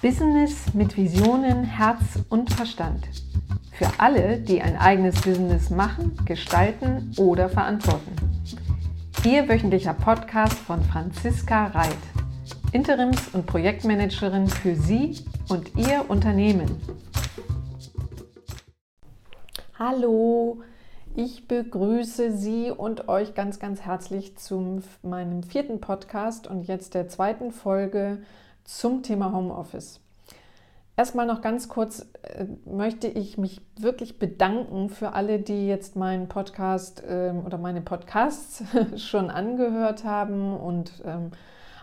Business mit Visionen, Herz und Verstand. Für alle, die ein eigenes Business machen, gestalten oder verantworten. Ihr wöchentlicher Podcast von Franziska Reit, Interims- und Projektmanagerin für Sie und Ihr Unternehmen. Hallo, ich begrüße Sie und euch ganz, ganz herzlich zu meinem vierten Podcast und jetzt der zweiten Folge zum Thema Homeoffice. Erstmal noch ganz kurz äh, möchte ich mich wirklich bedanken für alle, die jetzt meinen Podcast äh, oder meine Podcasts schon angehört haben und ähm,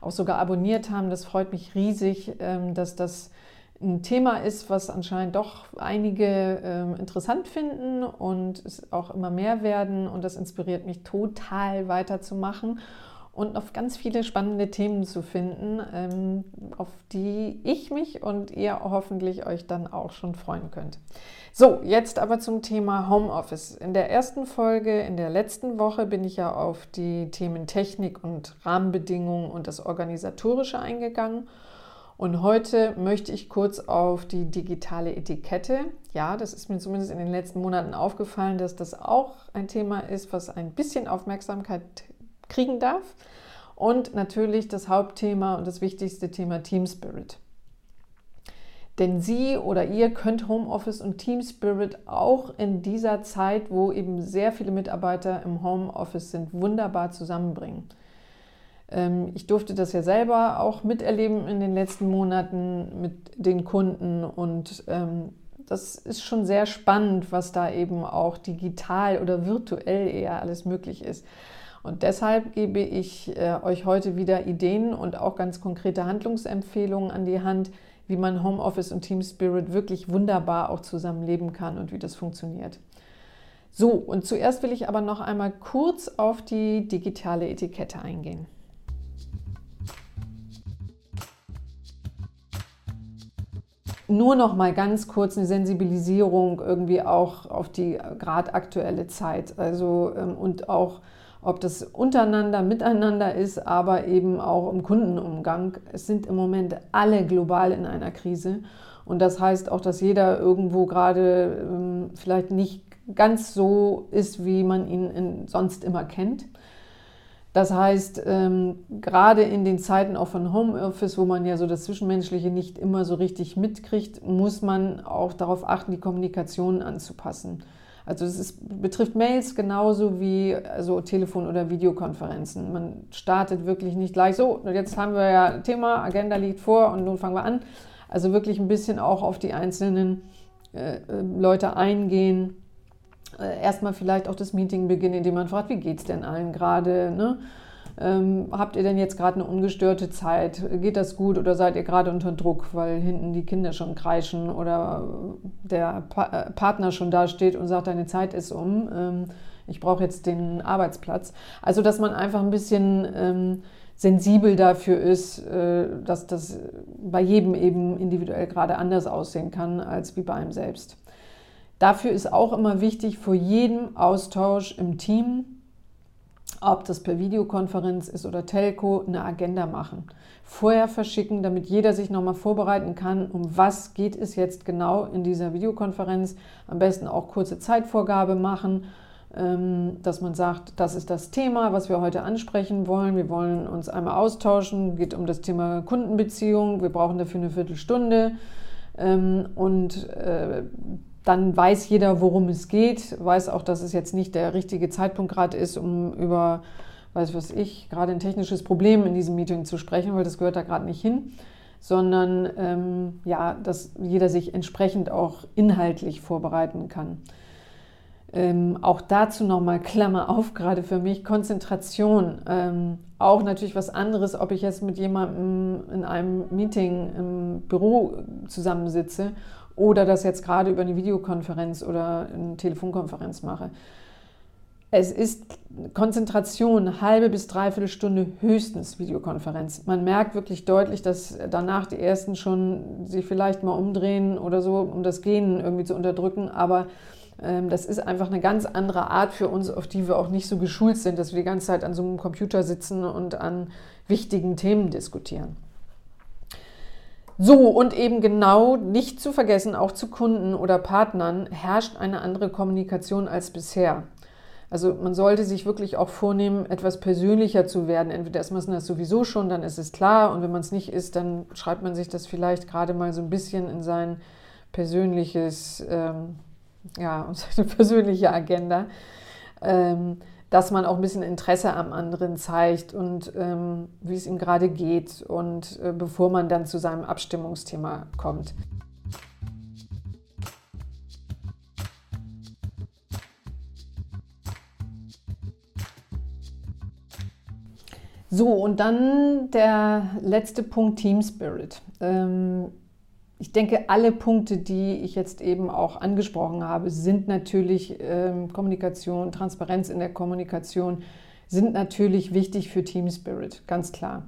auch sogar abonniert haben. Das freut mich riesig, ähm, dass das ein Thema ist, was anscheinend doch einige äh, interessant finden und es auch immer mehr werden. Und das inspiriert mich total weiterzumachen und auf ganz viele spannende Themen zu finden, ähm, auf die ich mich und ihr hoffentlich euch dann auch schon freuen könnt. So, jetzt aber zum Thema Homeoffice. In der ersten Folge, in der letzten Woche, bin ich ja auf die Themen Technik und Rahmenbedingungen und das Organisatorische eingegangen. Und heute möchte ich kurz auf die digitale Etikette. Ja, das ist mir zumindest in den letzten Monaten aufgefallen, dass das auch ein Thema ist, was ein bisschen Aufmerksamkeit kriegen darf. Und natürlich das Hauptthema und das wichtigste Thema Team Spirit. Denn Sie oder ihr könnt Homeoffice und Team Spirit auch in dieser Zeit, wo eben sehr viele Mitarbeiter im Homeoffice sind, wunderbar zusammenbringen. Ähm, ich durfte das ja selber auch miterleben in den letzten Monaten mit den Kunden und ähm, das ist schon sehr spannend, was da eben auch digital oder virtuell eher alles möglich ist. Und deshalb gebe ich äh, euch heute wieder Ideen und auch ganz konkrete Handlungsempfehlungen an die Hand, wie man Homeoffice und Team Spirit wirklich wunderbar auch zusammenleben kann und wie das funktioniert. So, und zuerst will ich aber noch einmal kurz auf die digitale Etikette eingehen. Nur noch mal ganz kurz eine Sensibilisierung irgendwie auch auf die gerade aktuelle Zeit, also ähm, und auch ob das untereinander, miteinander ist, aber eben auch im Kundenumgang. Es sind im Moment alle global in einer Krise. Und das heißt auch, dass jeder irgendwo gerade ähm, vielleicht nicht ganz so ist, wie man ihn in, sonst immer kennt. Das heißt, ähm, gerade in den Zeiten auch von Homeoffice, wo man ja so das Zwischenmenschliche nicht immer so richtig mitkriegt, muss man auch darauf achten, die Kommunikation anzupassen. Also es ist, betrifft Mails genauso wie also Telefon- oder Videokonferenzen. Man startet wirklich nicht gleich so, jetzt haben wir ja Thema, Agenda liegt vor und nun fangen wir an. Also wirklich ein bisschen auch auf die einzelnen äh, Leute eingehen. Äh, erstmal vielleicht auch das Meeting beginnen, indem man fragt, wie geht es denn allen gerade? Ne? Ähm, habt ihr denn jetzt gerade eine ungestörte Zeit? Geht das gut oder seid ihr gerade unter Druck, weil hinten die Kinder schon kreischen oder der pa äh, Partner schon da steht und sagt, deine Zeit ist um, ähm, ich brauche jetzt den Arbeitsplatz. Also, dass man einfach ein bisschen ähm, sensibel dafür ist, äh, dass das bei jedem eben individuell gerade anders aussehen kann als wie bei einem selbst. Dafür ist auch immer wichtig, vor jedem Austausch im Team ob das per Videokonferenz ist oder Telco, eine Agenda machen. Vorher verschicken, damit jeder sich nochmal vorbereiten kann, um was geht es jetzt genau in dieser Videokonferenz. Am besten auch kurze Zeitvorgabe machen, ähm, dass man sagt, das ist das Thema, was wir heute ansprechen wollen. Wir wollen uns einmal austauschen, geht um das Thema Kundenbeziehung. Wir brauchen dafür eine Viertelstunde. Ähm, und äh, dann weiß jeder, worum es geht, weiß auch, dass es jetzt nicht der richtige Zeitpunkt gerade ist, um über, weiß was ich, gerade ein technisches Problem in diesem Meeting zu sprechen, weil das gehört da gerade nicht hin, sondern ähm, ja, dass jeder sich entsprechend auch inhaltlich vorbereiten kann. Ähm, auch dazu nochmal Klammer auf, gerade für mich, Konzentration. Ähm, auch natürlich was anderes, ob ich jetzt mit jemandem in einem Meeting im Büro zusammensitze oder das jetzt gerade über eine Videokonferenz oder eine Telefonkonferenz mache. Es ist Konzentration, halbe bis dreiviertel Stunde höchstens Videokonferenz. Man merkt wirklich deutlich, dass danach die ersten schon sich vielleicht mal umdrehen oder so, um das Gehen irgendwie zu unterdrücken. Aber ähm, das ist einfach eine ganz andere Art für uns, auf die wir auch nicht so geschult sind, dass wir die ganze Zeit an so einem Computer sitzen und an wichtigen Themen diskutieren. So, und eben genau nicht zu vergessen, auch zu Kunden oder Partnern herrscht eine andere Kommunikation als bisher. Also man sollte sich wirklich auch vornehmen, etwas persönlicher zu werden. Entweder ist man das sowieso schon, dann ist es klar. Und wenn man es nicht ist, dann schreibt man sich das vielleicht gerade mal so ein bisschen in sein persönliches, ähm, ja, seine persönliche Agenda, ähm, dass man auch ein bisschen Interesse am anderen zeigt und ähm, wie es ihm gerade geht und äh, bevor man dann zu seinem Abstimmungsthema kommt. So, und dann der letzte Punkt, Team Spirit. Ähm, ich denke, alle Punkte, die ich jetzt eben auch angesprochen habe, sind natürlich ähm, Kommunikation, Transparenz in der Kommunikation, sind natürlich wichtig für Team Spirit, ganz klar.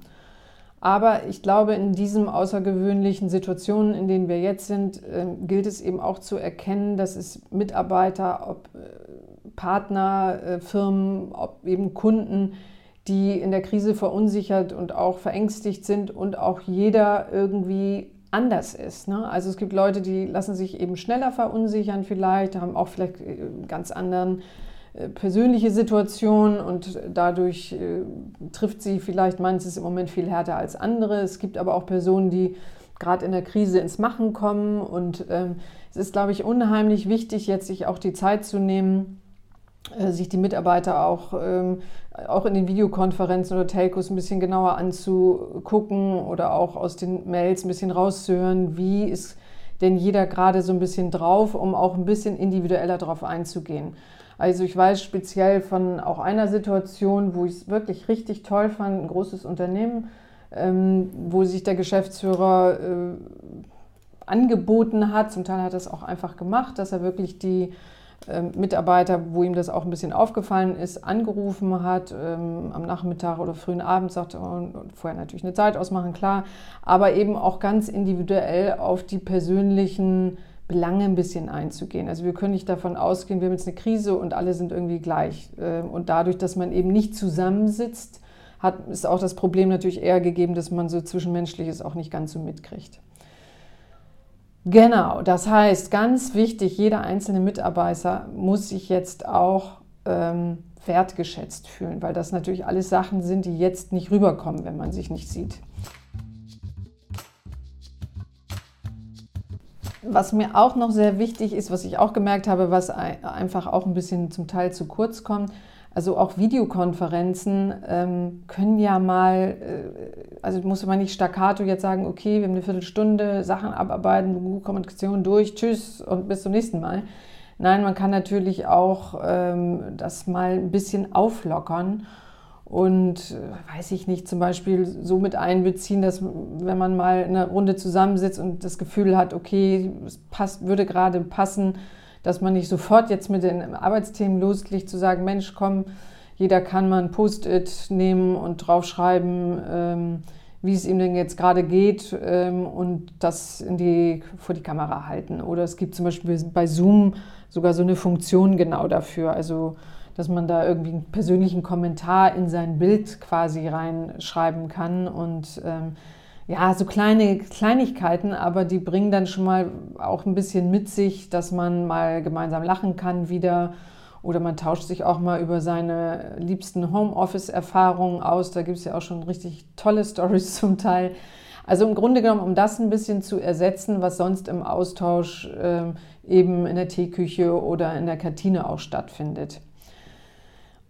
Aber ich glaube, in diesen außergewöhnlichen Situationen, in denen wir jetzt sind, äh, gilt es eben auch zu erkennen, dass es Mitarbeiter, ob äh, Partner, äh, Firmen, ob eben Kunden, die in der Krise verunsichert und auch verängstigt sind und auch jeder irgendwie anders ist. Ne? Also es gibt Leute, die lassen sich eben schneller verunsichern vielleicht, haben auch vielleicht äh, ganz anderen äh, persönliche Situationen und dadurch äh, trifft sie vielleicht manches im Moment viel härter als andere. Es gibt aber auch Personen, die gerade in der Krise ins Machen kommen und ähm, es ist, glaube ich, unheimlich wichtig, jetzt sich auch die Zeit zu nehmen, sich die Mitarbeiter auch, ähm, auch in den Videokonferenzen oder Telcos ein bisschen genauer anzugucken oder auch aus den Mails ein bisschen rauszuhören, wie ist denn jeder gerade so ein bisschen drauf, um auch ein bisschen individueller darauf einzugehen. Also ich weiß speziell von auch einer Situation, wo ich es wirklich richtig toll fand, ein großes Unternehmen, ähm, wo sich der Geschäftsführer äh, angeboten hat, zum Teil hat er es auch einfach gemacht, dass er wirklich die Mitarbeiter, wo ihm das auch ein bisschen aufgefallen ist, angerufen hat ähm, am Nachmittag oder frühen Abend, sagte, oh, vorher natürlich eine Zeit ausmachen, klar, aber eben auch ganz individuell auf die persönlichen Belange ein bisschen einzugehen. Also wir können nicht davon ausgehen, wir haben jetzt eine Krise und alle sind irgendwie gleich. Ähm, und dadurch, dass man eben nicht zusammensitzt, hat, ist auch das Problem natürlich eher gegeben, dass man so Zwischenmenschliches auch nicht ganz so mitkriegt. Genau, das heißt, ganz wichtig, jeder einzelne Mitarbeiter muss sich jetzt auch ähm, wertgeschätzt fühlen, weil das natürlich alles Sachen sind, die jetzt nicht rüberkommen, wenn man sich nicht sieht. Was mir auch noch sehr wichtig ist, was ich auch gemerkt habe, was einfach auch ein bisschen zum Teil zu kurz kommt, also auch Videokonferenzen ähm, können ja mal, äh, also muss man nicht staccato jetzt sagen, okay, wir haben eine Viertelstunde, Sachen abarbeiten, Kommunikation durch, tschüss und bis zum nächsten Mal. Nein, man kann natürlich auch ähm, das mal ein bisschen auflockern und, äh, weiß ich nicht, zum Beispiel so mit einbeziehen, dass wenn man mal in einer Runde zusammensitzt und das Gefühl hat, okay, es passt, würde gerade passen, dass man nicht sofort jetzt mit den Arbeitsthemen loslegt, zu sagen, Mensch, komm, jeder kann mal ein Post-it nehmen und draufschreiben, ähm, wie es ihm denn jetzt gerade geht ähm, und das in die, vor die Kamera halten. Oder es gibt zum Beispiel bei Zoom sogar so eine Funktion genau dafür. Also dass man da irgendwie einen persönlichen Kommentar in sein Bild quasi reinschreiben kann und ähm, ja, so kleine Kleinigkeiten, aber die bringen dann schon mal auch ein bisschen mit sich, dass man mal gemeinsam lachen kann wieder oder man tauscht sich auch mal über seine liebsten Homeoffice-Erfahrungen aus. Da gibt es ja auch schon richtig tolle Stories zum Teil. Also im Grunde genommen, um das ein bisschen zu ersetzen, was sonst im Austausch äh, eben in der Teeküche oder in der Kantine auch stattfindet.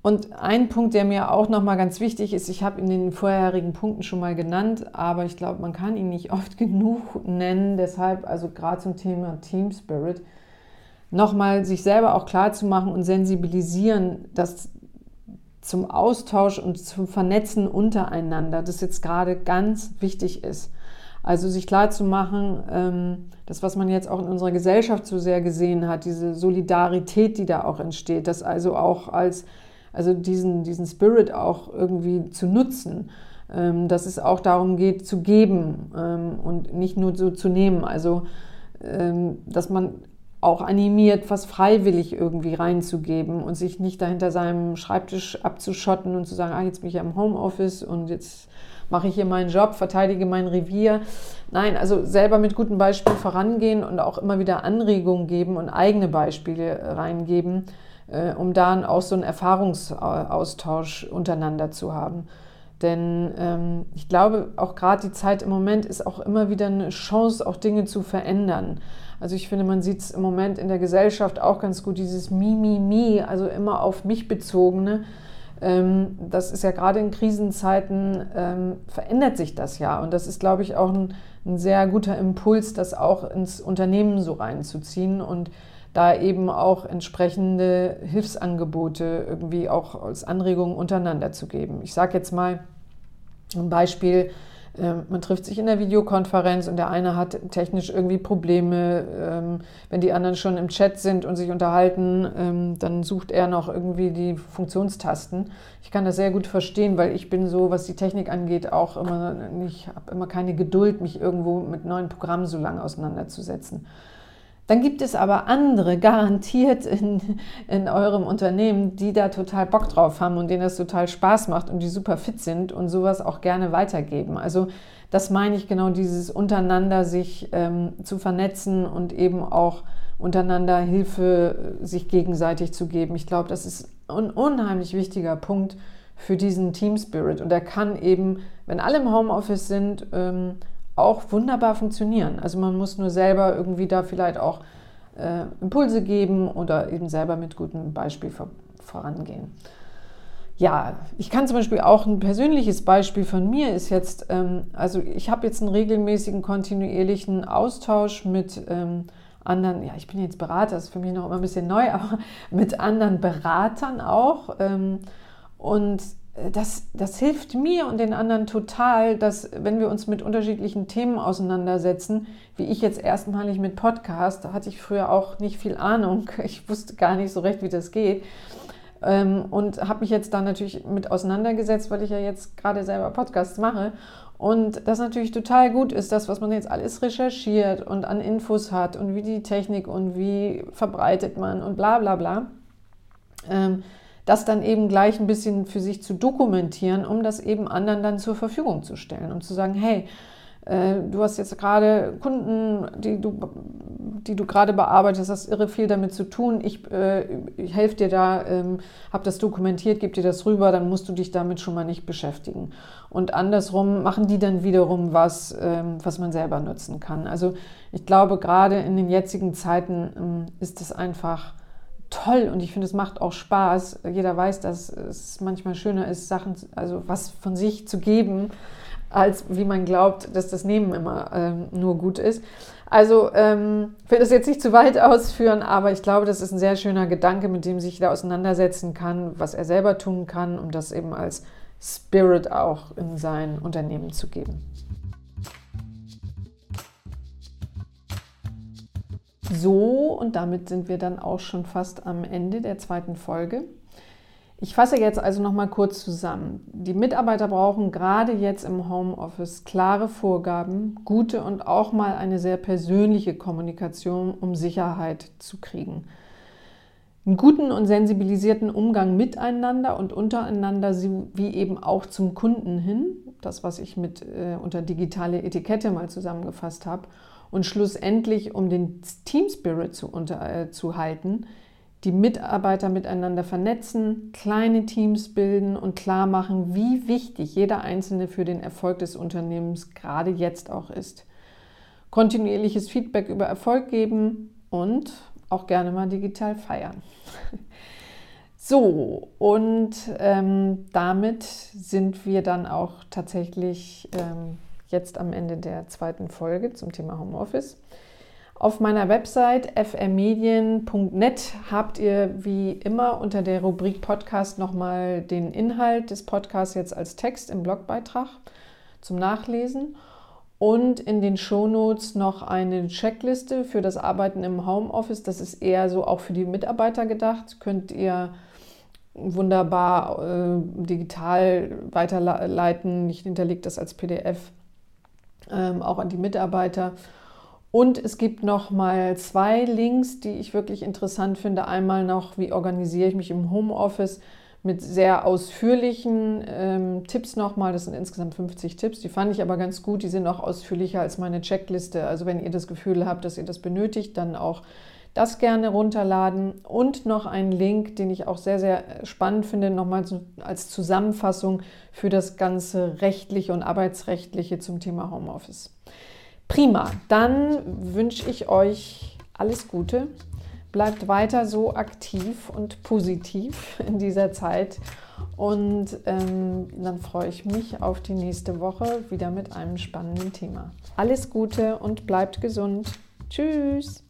Und ein Punkt, der mir auch nochmal ganz wichtig ist, ich habe in den vorherigen Punkten schon mal genannt, aber ich glaube, man kann ihn nicht oft genug nennen. Deshalb, also gerade zum Thema Team Spirit, nochmal sich selber auch klar zu machen und sensibilisieren, dass zum Austausch und zum Vernetzen untereinander das jetzt gerade ganz wichtig ist. Also sich klar zu machen, ähm, das, was man jetzt auch in unserer Gesellschaft so sehr gesehen hat, diese Solidarität, die da auch entsteht, das also auch als also diesen, diesen Spirit auch irgendwie zu nutzen. Ähm, dass es auch darum geht, zu geben ähm, und nicht nur so zu nehmen. Also, ähm, dass man auch animiert, was freiwillig irgendwie reinzugeben und sich nicht dahinter seinem Schreibtisch abzuschotten und zu sagen, ah, jetzt bin ich ja im Homeoffice und jetzt mache ich hier meinen Job, verteidige mein Revier. Nein, also selber mit gutem Beispiel vorangehen und auch immer wieder Anregungen geben und eigene Beispiele reingeben, äh, um dann auch so einen Erfahrungsaustausch untereinander zu haben. Denn ähm, ich glaube, auch gerade die Zeit im Moment ist auch immer wieder eine Chance, auch Dinge zu verändern. Also ich finde, man sieht es im Moment in der Gesellschaft auch ganz gut, dieses Mi, Mi, Mi, also immer auf mich bezogene. Ähm, das ist ja gerade in Krisenzeiten, ähm, verändert sich das ja. Und das ist, glaube ich, auch ein, ein sehr guter Impuls, das auch ins Unternehmen so reinzuziehen und da eben auch entsprechende Hilfsangebote irgendwie auch als Anregung untereinander zu geben. Ich sage jetzt mal ein Beispiel, ähm, man trifft sich in der Videokonferenz und der eine hat technisch irgendwie Probleme. Ähm, wenn die anderen schon im Chat sind und sich unterhalten, ähm, dann sucht er noch irgendwie die Funktionstasten. Ich kann das sehr gut verstehen, weil ich bin so, was die Technik angeht, auch immer nicht, habe immer keine Geduld, mich irgendwo mit neuen Programmen so lange auseinanderzusetzen. Dann gibt es aber andere, garantiert in, in eurem Unternehmen, die da total Bock drauf haben und denen das total Spaß macht und die super fit sind und sowas auch gerne weitergeben. Also das meine ich genau, dieses untereinander sich ähm, zu vernetzen und eben auch untereinander Hilfe äh, sich gegenseitig zu geben. Ich glaube, das ist ein unheimlich wichtiger Punkt für diesen Team Spirit. Und der kann eben, wenn alle im Homeoffice sind, ähm, auch wunderbar funktionieren. Also man muss nur selber irgendwie da vielleicht auch äh, Impulse geben oder eben selber mit gutem Beispiel vor, vorangehen. Ja, ich kann zum Beispiel auch ein persönliches Beispiel von mir ist jetzt, ähm, also ich habe jetzt einen regelmäßigen, kontinuierlichen Austausch mit ähm, anderen, ja, ich bin jetzt Berater, ist für mich noch immer ein bisschen neu, aber mit anderen Beratern auch. Ähm, und das, das hilft mir und den anderen total, dass wenn wir uns mit unterschiedlichen Themen auseinandersetzen, wie ich jetzt erstmalig mit Podcast, da hatte ich früher auch nicht viel Ahnung, ich wusste gar nicht so recht, wie das geht. Ähm, und habe mich jetzt da natürlich mit auseinandergesetzt, weil ich ja jetzt gerade selber Podcasts mache. Und das natürlich total gut ist, das, was man jetzt alles recherchiert und an Infos hat und wie die Technik und wie verbreitet man und bla bla bla. Das dann eben gleich ein bisschen für sich zu dokumentieren, um das eben anderen dann zur Verfügung zu stellen und zu sagen, hey, äh, du hast jetzt gerade Kunden, die du, die du gerade bearbeitest, hast irre viel damit zu tun. Ich, äh, ich helfe dir da, ähm, habe das dokumentiert, gebe dir das rüber, dann musst du dich damit schon mal nicht beschäftigen. Und andersrum machen die dann wiederum was, ähm, was man selber nutzen kann. Also ich glaube, gerade in den jetzigen Zeiten ähm, ist es einfach toll und ich finde, es macht auch Spaß. Jeder weiß, dass es manchmal schöner ist, Sachen, also was von sich zu geben, als wie man glaubt, dass das Nehmen immer ähm, nur gut ist. Also ähm, ich will das jetzt nicht zu weit ausführen, aber ich glaube, das ist ein sehr schöner Gedanke, mit dem sich da auseinandersetzen kann, was er selber tun kann, um das eben als Spirit auch in sein Unternehmen zu geben. So, und damit sind wir dann auch schon fast am Ende der zweiten Folge. Ich fasse jetzt also noch mal kurz zusammen. Die Mitarbeiter brauchen gerade jetzt im Homeoffice klare Vorgaben, gute und auch mal eine sehr persönliche Kommunikation, um Sicherheit zu kriegen. Einen guten und sensibilisierten Umgang miteinander und untereinander, wie eben auch zum Kunden hin, das, was ich mit äh, unter digitale Etikette mal zusammengefasst habe und schlussendlich, um den Team Spirit zu, unter, äh, zu halten, die Mitarbeiter miteinander vernetzen, kleine Teams bilden und klar machen, wie wichtig jeder Einzelne für den Erfolg des Unternehmens gerade jetzt auch ist. Kontinuierliches Feedback über Erfolg geben und auch gerne mal digital feiern. So, und ähm, damit sind wir dann auch tatsächlich ähm, jetzt am Ende der zweiten Folge zum Thema Homeoffice. Auf meiner Website frmedien.net habt ihr wie immer unter der Rubrik Podcast nochmal den Inhalt des Podcasts jetzt als Text im Blogbeitrag zum Nachlesen und in den Shownotes noch eine Checkliste für das Arbeiten im Homeoffice. Das ist eher so auch für die Mitarbeiter gedacht. Könnt ihr wunderbar äh, digital weiterleiten. Ich hinterlege das als PDF ähm, auch an die Mitarbeiter. Und es gibt noch mal zwei Links, die ich wirklich interessant finde. Einmal noch, wie organisiere ich mich im Homeoffice mit sehr ausführlichen ähm, Tipps nochmal. Das sind insgesamt 50 Tipps. Die fand ich aber ganz gut. Die sind auch ausführlicher als meine Checkliste. Also wenn ihr das Gefühl habt, dass ihr das benötigt, dann auch das gerne runterladen. Und noch einen Link, den ich auch sehr, sehr spannend finde, nochmal als Zusammenfassung für das ganze rechtliche und arbeitsrechtliche zum Thema Homeoffice. Prima, dann wünsche ich euch alles Gute. Bleibt weiter so aktiv und positiv in dieser Zeit. Und ähm, dann freue ich mich auf die nächste Woche wieder mit einem spannenden Thema. Alles Gute und bleibt gesund. Tschüss.